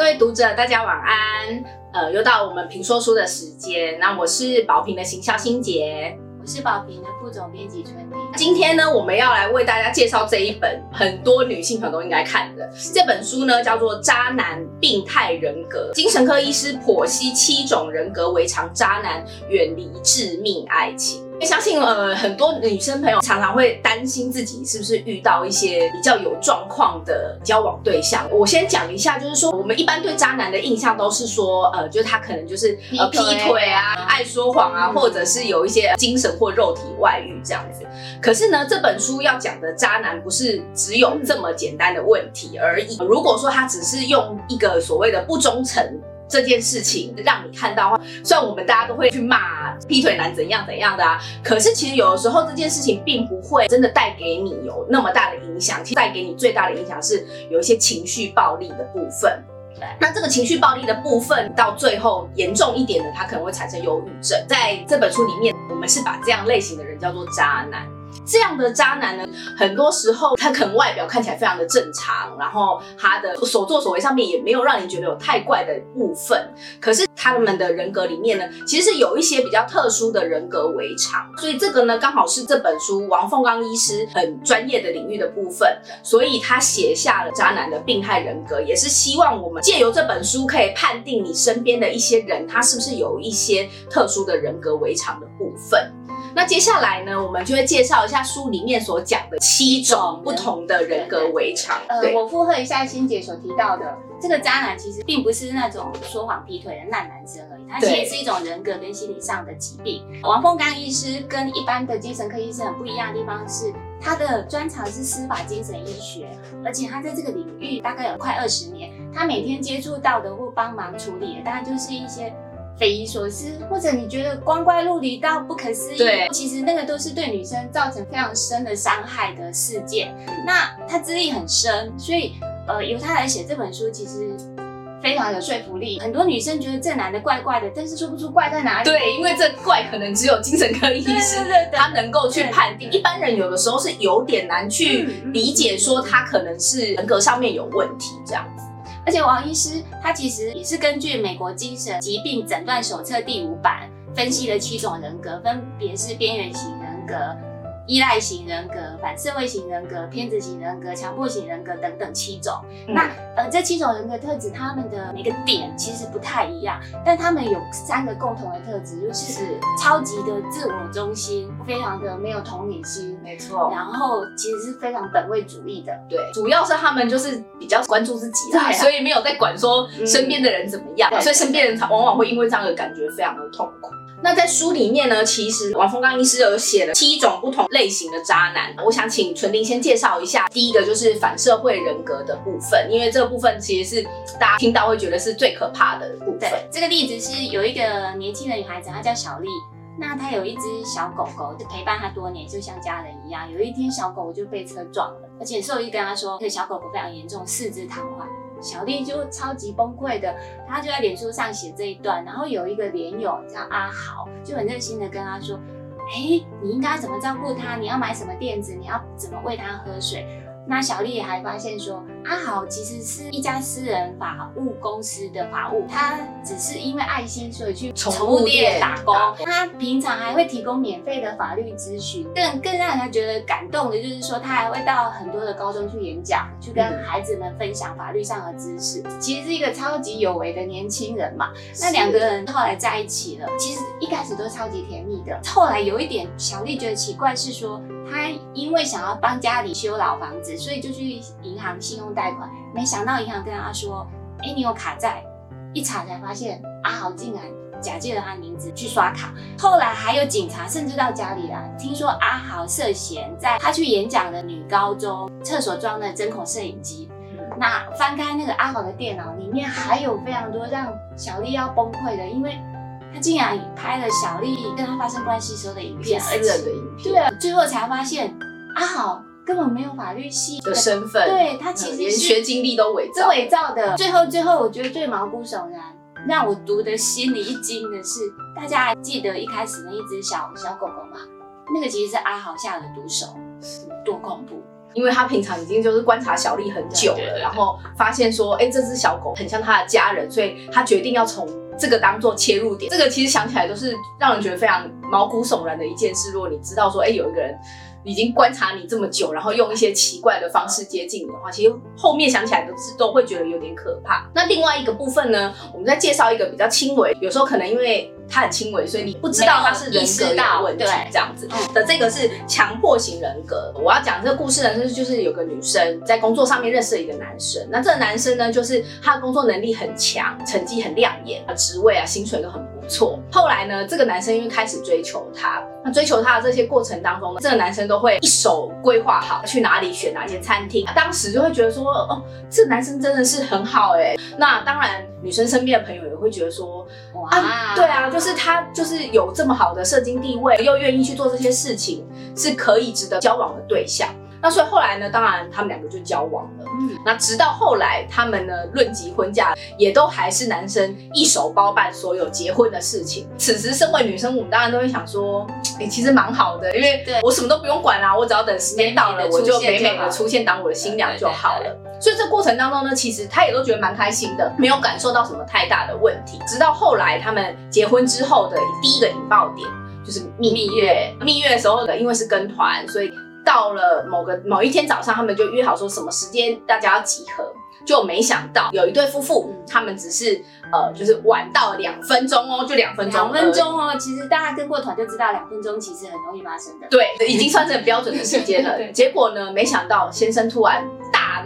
各位读者，大家晚安。呃，又到我们评说书的时间。那我是宝瓶的行销心杰，我是宝瓶的副总编辑春妮。今天呢，我们要来为大家介绍这一本很多女性朋友都应该看的这本书呢，叫做《渣男病态人格》，精神科医师剖析七种人格违常渣男，远离致命爱情。相信呃，很多女生朋友常常会担心自己是不是遇到一些比较有状况的交往对象。我先讲一下，就是说我们一般对渣男的印象都是说，呃，就是他可能就是呃劈腿啊、爱说谎啊，或者是有一些精神或肉体外遇这样子。可是呢，这本书要讲的渣男不是只有这么简单的问题而已。如果说他只是用一个所谓的不忠诚。这件事情让你看到话，虽然我们大家都会去骂劈腿男怎样怎样的啊，可是其实有的时候这件事情并不会真的带给你有那么大的影响。其实带给你最大的影响是有一些情绪暴力的部分。那这个情绪暴力的部分到最后严重一点的，他可能会产生忧郁症。在这本书里面，我们是把这样类型的人叫做渣男。这样的渣男呢，很多时候他可能外表看起来非常的正常，然后他的所作所为上面也没有让你觉得有太怪的部分。可是他们的人格里面呢，其实是有一些比较特殊的人格围常。所以这个呢，刚好是这本书王凤刚医师很专业的领域的部分，所以他写下了渣男的病态人格，也是希望我们借由这本书可以判定你身边的一些人，他是不是有一些特殊的人格围常的部分。那接下来呢，我们就会介绍一下书里面所讲的七种不同的人格围常。呃，我附和一下欣姐所提到的，这个渣男其实并不是那种说谎劈腿的烂男生而已，他其实是一种人格跟心理上的疾病。王凤刚医师跟一般的精神科医生很不一样的地方是，他的专长是司法精神医学，而且他在这个领域大概有快二十年，他每天接触到的或帮忙处理的，当然就是一些。匪夷所思，或者你觉得光怪陆离到不可思议，对，其实那个都是对女生造成非常深的伤害的事件。那他资历很深，所以呃，由他来写这本书，其实非常有说服力。很多女生觉得这男的怪怪的，但是说不出怪在哪里。对，因为这怪可能只有精神科医师他能够去判定，一般人有的时候是有点难去理解，说他可能是人格上面有问题这样子。而且王医师他其实也是根据美国精神疾病诊断手册第五版分析了七种人格，分别是边缘型人格。依赖型人格、反社会型人格、偏执型人格、强迫型人格等等七种。那呃，这七种人格特质，他们的每个点其实不太一样，但他们有三个共同的特质，就是超级的自我中心，非常的没有同理心，没错。然后其实是非常本位主义的，对，主要是他们就是比较关注自己啦，所以没有在管说身边的人怎么样，所以身边人往往会因为这样的感觉非常的痛苦。那在书里面呢，其实王峰刚医师有写了七种不同类型的渣男。我想请纯玲先介绍一下，第一个就是反社会人格的部分，因为这个部分其实是大家听到会觉得是最可怕的部分。这个例子是有一个年轻的女孩子，她叫小丽，那她有一只小狗狗，就陪伴她多年，就像家人一样。有一天小狗就被车撞了，而且兽医跟她说，这个小狗狗非常严重，四肢瘫痪。小丽就超级崩溃的，她就在脸书上写这一段，然后有一个连友叫阿豪，就很热心的跟她说：“哎，你应该怎么照顾她？你要买什么垫子？你要怎么喂她喝水？”那小丽还发现说，阿豪其实是一家私人法务公司的法务，他只是因为爱心，所以去宠物店打工。他平常还会提供免费的法律咨询，更更让人家觉得感动的就是说，他还会到很多的高中去演讲，去跟孩子们分享法律上的知识。其实是一个超级有为的年轻人嘛。那两个人后来在一起了，其实一开始都超级甜蜜的。后来有一点小丽觉得奇怪是说。他因为想要帮家里修老房子，所以就去银行信用贷款。没想到银行跟他说：“哎，你有卡债。”一查才发现，阿豪竟然假借了他名字去刷卡。后来还有警察甚至到家里来，听说阿豪涉嫌在他去演讲的女高中厕所装的针孔摄影机。那翻开那个阿豪的电脑，里面还有非常多让小丽要崩溃的，因为。他竟然拍了小丽跟他发生关系时候的影片，私人的影片。对，最后才发现阿豪根本没有法律系的身份，对他其实连学经历都伪造，伪造的。最后，最后我觉得最毛骨悚然，让我读的心里一惊的是，大家还记得一开始那一只小小狗狗吗？那个其实是阿豪下的毒手，多恐怖！因为他平常已经就是观察小丽很久了，然后发现说，哎，这只小狗很像他的家人，所以他决定要从这个当做切入点。这个其实想起来都是让人觉得非常毛骨悚然的一件事。如果你知道说，哎，有一个人。已经观察你这么久，然后用一些奇怪的方式接近你的话，其实后面想起来都是都会觉得有点可怕。那另外一个部分呢，我们再介绍一个比较轻微，有时候可能因为它很轻微，所以你不知道他是人格有问题这样子的。这个是强迫型人格。我要讲这个故事呢，就是就是有个女生在工作上面认识了一个男生，那这个男生呢，就是他的工作能力很强，成绩很亮眼，职位啊薪水都很不错。后来呢，这个男生因为开始追求她，那追求她的这些过程当中呢，这个男生都会一手规划好去哪里选哪间餐厅。当时就会觉得说，哦，这个男生真的是很好哎。那当然，女生身边的朋友也会觉得说，啊，对啊，就是他就是有这么好的社经地位，又愿意去做这些事情，是可以值得交往的对象。那所以后来呢，当然他们两个就交往了。嗯，那直到后来他们呢论及婚嫁，也都还是男生一手包办所有结婚的事情。此时身为女生，我们当然都会想说，哎，其实蛮好的，因为我什么都不用管啦，我只要等时间到了，我就美美的出现当我的新娘就好了。所以这过程当中呢，其实他也都觉得蛮开心的，没有感受到什么太大的问题。直到后来他们结婚之后的第一个引爆点，就是蜜月。蜜月的时候呢，因为是跟团，所以。到了某个某一天早上，他们就约好说什么时间大家要集合，就没想到有一对夫妇，他们只是呃，就是晚到两分钟哦，就两分钟，两分钟哦。其实大家跟过团就知道，两分钟其实很容易发生的。对，已经算是很标准的时间了。结果呢，没想到先生突然。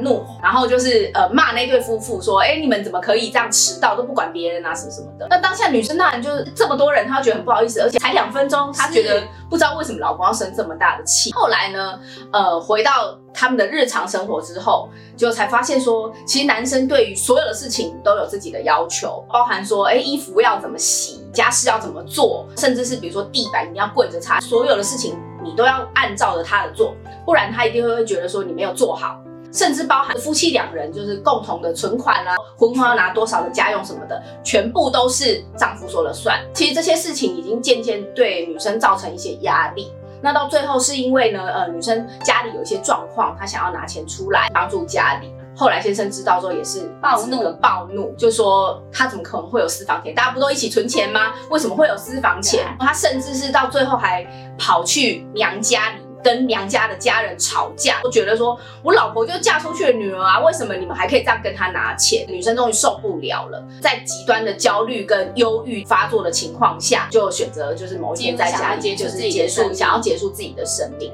怒，然后就是呃骂那对夫妇说，哎，你们怎么可以这样迟到，都不管别人啊什么什么的。那当下女生当然就是这么多人，她觉得很不好意思，而且才两分钟，她觉得不知道为什么老公要生这么大的气。后来呢，呃，回到他们的日常生活之后，就才发现说，其实男生对于所有的事情都有自己的要求，包含说，哎，衣服要怎么洗，家事要怎么做，甚至是比如说地板你要跪着擦，所有的事情你都要按照着他的做，不然他一定会会觉得说你没有做好。甚至包含夫妻两人就是共同的存款啊，婚后要拿多少的家用什么的，全部都是丈夫说了算。其实这些事情已经渐渐对女生造成一些压力。那到最后是因为呢，呃，女生家里有一些状况，她想要拿钱出来帮助家里。后来先生知道之后也是暴怒，暴怒就说他怎么可能会有私房钱？大家不都一起存钱吗？为什么会有私房钱？他甚至是到最后还跑去娘家里。跟娘家的家人吵架，都觉得说我老婆就嫁出去的女儿啊，为什么你们还可以这样跟她拿钱？女生终于受不了了，在极端的焦虑跟忧郁发作的情况下，就选择就是某一天在家里就是结束，想要结束自己的生命。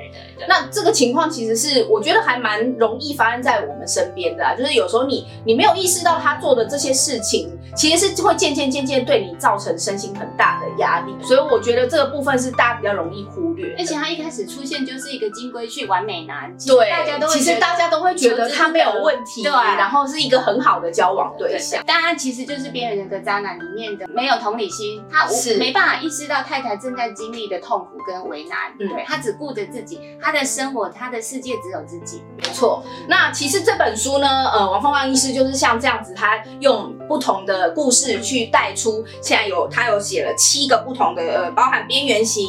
那这个情况其实是我觉得还蛮容易发生在我们身边的啊，就是有时候你你没有意识到他做的这些事情，其实是会渐渐渐渐对你造成身心很大的压力。所以我觉得这个部分是大家比较容易忽略。而且他一开始出现就是一个金龟婿、完美男，对，大家都其实大家都会觉得他没有问题，对，然后是一个很好的交往对象。当然，其实就是边缘人格渣男里面的没有同理心，他是没办法意识到太太正在经历的痛苦跟为难，对他只顾着自己。他的生活，他的世界只有自己，没错。那其实这本书呢，呃，王凤芳医师就是像这样子，他用不同的故事去带出，现在有他有写了七个不同的，呃，包含边缘型。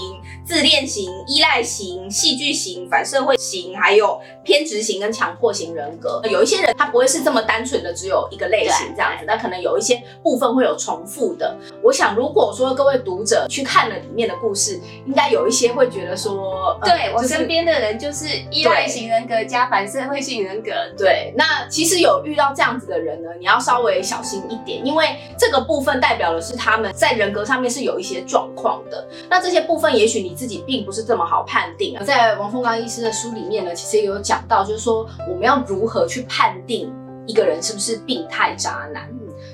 自恋型、依赖型、戏剧型、反社会型，还有偏执型跟强迫型人格。有一些人他不会是这么单纯的只有一个类型这样子，那可能有一些部分会有重复的。我想，如果说各位读者去看了里面的故事，应该有一些会觉得说，对我身边的人就是依赖型人格加反社会性人格。对，那其实有遇到这样子的人呢，你要稍微小心一点，因为这个部分代表的是他们在人格上面是有一些状况的。那这些部分，也许你。自己并不是这么好判定。在王凤刚医师的书里面呢，其实也有讲到，就是说我们要如何去判定一个人是不是病态渣男。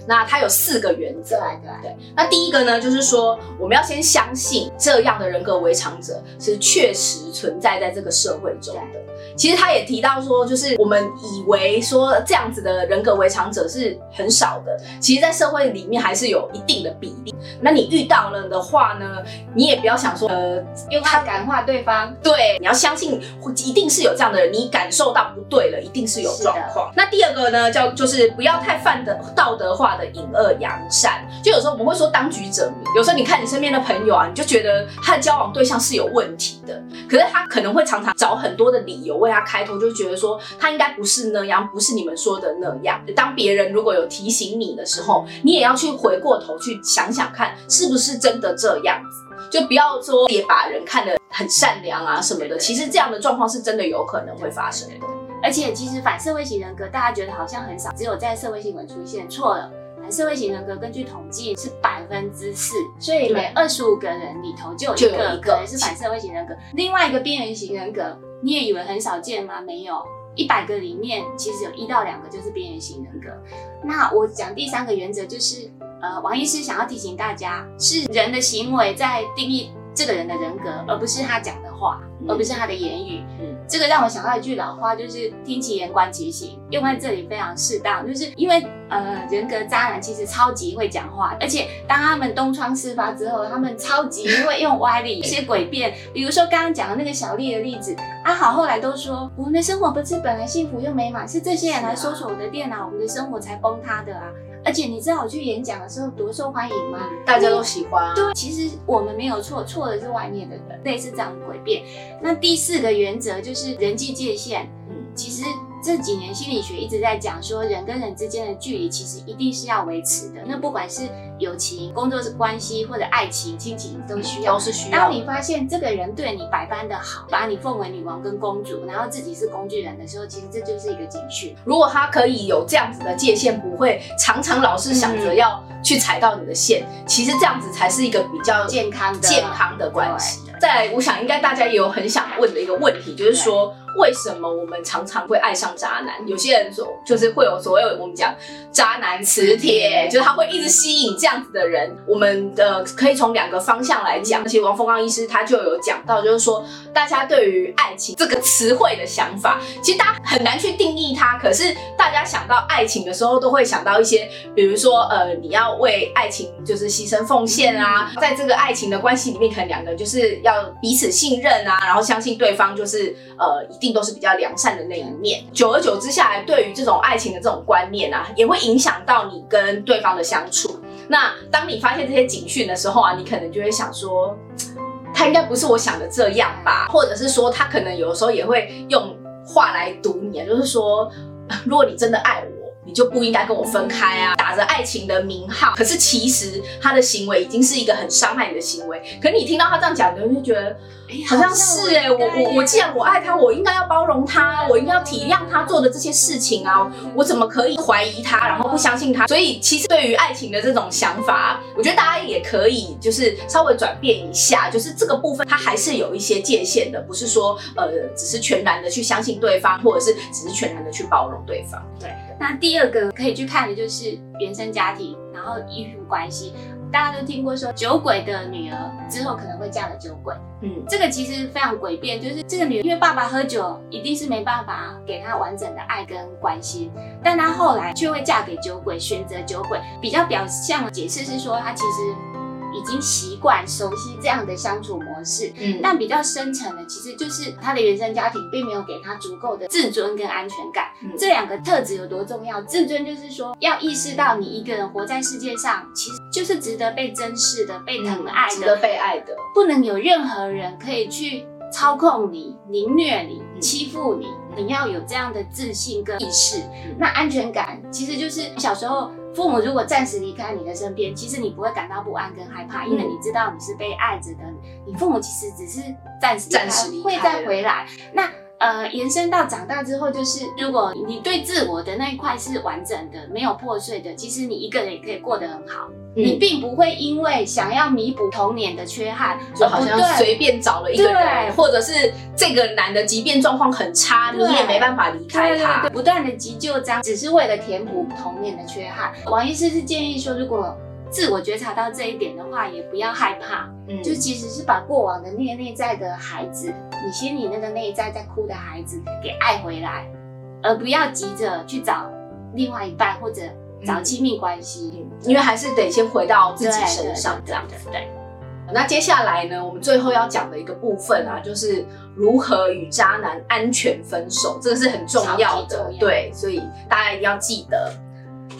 那它有四个原则。对对。那第一个呢，就是说我们要先相信这样的人格围常者是确实存在在这个社会中的。其实他也提到说，就是我们以为说这样子的人格围常者是很少的，其实，在社会里面还是有一定的比例。那你遇到了的话呢，你也不要想说，呃，用他感化对方。对，你要相信，一定是有这样的人。你感受到不对了，一定是有状况。那第二个呢，叫就是不要太犯的道德化。的隐恶扬善。就有时候我们会说当局者迷，有时候你看你身边的朋友啊，你就觉得他的交往对象是有问题的，可是他可能会常常找很多的理由为他开脱，就觉得说他应该不是那样，不是你们说的那样。当别人如果有提醒你的时候，你也要去回过头去想想看，是不是真的这样子。就不要说也把人看得很善良啊什么的，其实这样的状况是真的有可能会发生的。而且其实反社会型人格，大家觉得好像很少，只有在社会新闻出现，错了。反社会型人格根据统计是百分之四，所以每二十五个人里头就有一个可能是反社会型人格。另外一个边缘型人格，你也以为很少见吗？没有，一百个里面其实有一到两个就是边缘型人格。那我讲第三个原则就是。呃，王医师想要提醒大家，是人的行为在定义这个人的人格，而不是他讲的话，而不是他的言语。这个让我想到一句老话，就是听其言观其行，用在这里非常适当。就是因为呃，人格渣男其实超级会讲话，而且当他们东窗事发之后，他们超级会用歪理、一些诡辩。比如说刚刚讲的那个小丽的例子，阿好后来都说，我们的生活不是本来幸福又美满，是这些人来搜索我的电脑，我们的生活才崩塌的啊。而且你知道我去演讲的时候多受欢迎吗？大家都喜欢。对，其实我们没有错，错的是外面的人，类似这样的诡辩。那第四个原则就是人际界限。嗯，其实。这几年心理学一直在讲说，人跟人之间的距离其实一定是要维持的。那不管是友情、工作关系或者爱情、亲情，都需要。都是需要。当你发现这个人对你百般的好，把你奉为女王跟公主，然后自己是工具人的时候，其实这就是一个警讯。如果他可以有这样子的界限，不会常常老是想着要去踩到你的线，其实这样子才是一个比较健康的健康的关系。再来，我想应该大家也有很想问的一个问题，就是说。为什么我们常常会爱上渣男？有些人说，就是会有所谓我们讲渣男磁铁，就是他会一直吸引这样子的人。我们的可以从两个方向来讲。其实王凤刚医师他就有讲到，就是说大家对于爱情这个词汇的想法，其实大家很难去定义它。可是大家想到爱情的时候，都会想到一些，比如说呃，你要为爱情就是牺牲奉献啊，在这个爱情的关系里面，可能两个人就是要彼此信任啊，然后相信对方就是呃一定。都是比较良善的那一面，久而久之下来，对于这种爱情的这种观念啊，也会影响到你跟对方的相处。那当你发现这些警讯的时候啊，你可能就会想说，他应该不是我想的这样吧？或者是说，他可能有的时候也会用话来堵你啊，就是说，如果你真的爱我。你就不应该跟我分开啊！打着爱情的名号，可是其实他的行为已经是一个很伤害你的行为。可你听到他这样讲，你就觉得好像是哎，我我我既然我爱他，我应该要包容他，我应该要体谅他做的这些事情啊！我怎么可以怀疑他，然后不相信他？所以其实对于爱情的这种想法，我觉得大家也可以就是稍微转变一下，就是这个部分它还是有一些界限的，不是说呃只是全然的去相信对方，或者是只是全然的去包容对方。对。那第二个可以去看的就是原生家庭，然后依附关系。大家都听过说酒鬼的女儿之后可能会嫁了酒鬼，嗯，这个其实非常诡辩，就是这个女儿因为爸爸喝酒，一定是没办法给她完整的爱跟关心，但她后来却会嫁给酒鬼，选择酒鬼。比较表象的解释是说，她其实。已经习惯熟悉这样的相处模式，嗯，但比较深层的其实就是他的原生家庭并没有给他足够的自尊跟安全感。这两个特质有多重要？自尊就是说要意识到你一个人活在世界上，其实就是值得被珍视的、被疼爱的、值得被爱的，不能有任何人可以去操控你、凌虐你、欺负你。你要有这样的自信跟意识。那安全感其实就是小时候。父母如果暂时离开你的身边，其实你不会感到不安跟害怕，因为你知道你是被爱着的。你父母其实只是暂时暂时会再回来。那呃，延伸到长大之后，就是如果你对自我的那一块是完整的，没有破碎的，其实你一个人也可以过得很好。你并不会因为想要弥补童年的缺憾，就好像随便找了一个人，或者是这个男的，即便状况很差，你也没办法离开他，不断的急救章，只是为了填补童年的缺憾。王医师是建议说，如果自我觉察到这一点的话，也不要害怕，嗯，就其实是把过往的那个内在的孩子，你心里那个内在在哭的孩子给爱回来，而不要急着去找另外一半或者。找亲密关系，因为还是得先回到自己身上这样子。对，那接下来呢，我们最后要讲的一个部分啊，就是如何与渣男安全分手，这个是很重要的。对，所以大家一定要记得。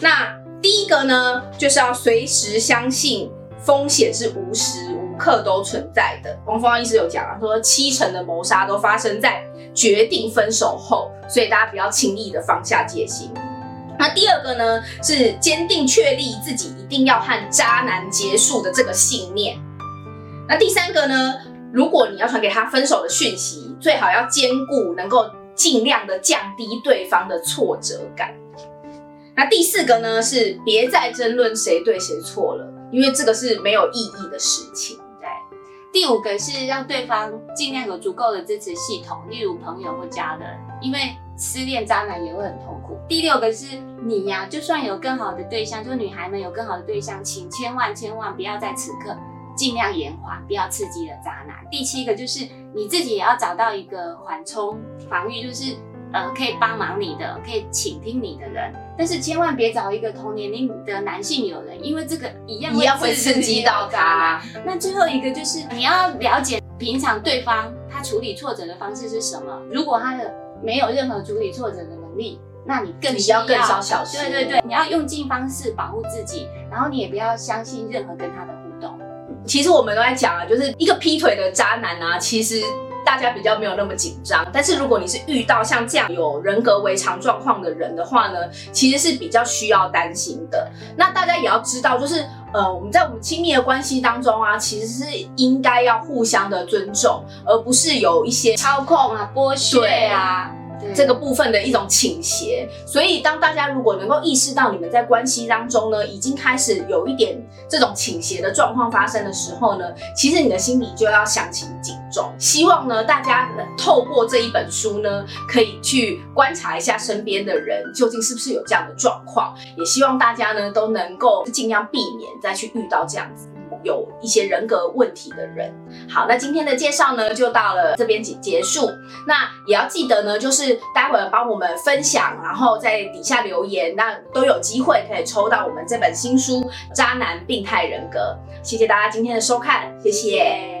那第一个呢，就是要随时相信风险是无时无刻都存在的。王峰医师有讲啊，说七成的谋杀都发生在决定分手后，所以大家不要轻易的放下戒心。那第二个呢，是坚定确立自己一定要和渣男结束的这个信念。那第三个呢，如果你要传给他分手的讯息，最好要兼顾能够尽量的降低对方的挫折感。那第四个呢，是别再争论谁对谁错了，因为这个是没有意义的事情。对，第五个是让对方尽量有足够的支持系统，例如朋友或家人，因为失恋渣男也会很痛苦。第六个是你呀，就算有更好的对象，就女孩们有更好的对象，请千万千万不要在此刻尽量延缓，不要刺激了渣男。第七个就是你自己也要找到一个缓冲防御，就是呃可以帮忙你的，可以倾听你的人，但是千万别找一个同年龄的男性友人，因为这个一样一样会刺激到他。那最后一个就是你要了解平常对方他处理挫折的方式是什么，如果他的没有任何处理挫折的能力，那你更需要更少小心。对对对，你要用尽方式保护自己，然后你也不要相信任何跟他的互动。其实我们都在讲啊，就是一个劈腿的渣男啊，其实大家比较没有那么紧张。但是如果你是遇到像这样有人格违常状况的人的话呢，其实是比较需要担心的。那大家也要知道，就是呃，我们在我们亲密的关系当中啊，其实是应该要互相的尊重，而不是有一些操控啊、剥削啊。这个部分的一种倾斜，所以当大家如果能够意识到你们在关系当中呢，已经开始有一点这种倾斜的状况发生的时候呢，其实你的心里就要响起警钟。希望呢，大家透过这一本书呢，可以去观察一下身边的人究竟是不是有这样的状况，也希望大家呢都能够尽量避免再去遇到这样子。有一些人格问题的人，好，那今天的介绍呢就到了这边结结束。那也要记得呢，就是待会儿帮我们分享，然后在底下留言，那都有机会可以抽到我们这本新书《渣男病态人格》。谢谢大家今天的收看，谢谢。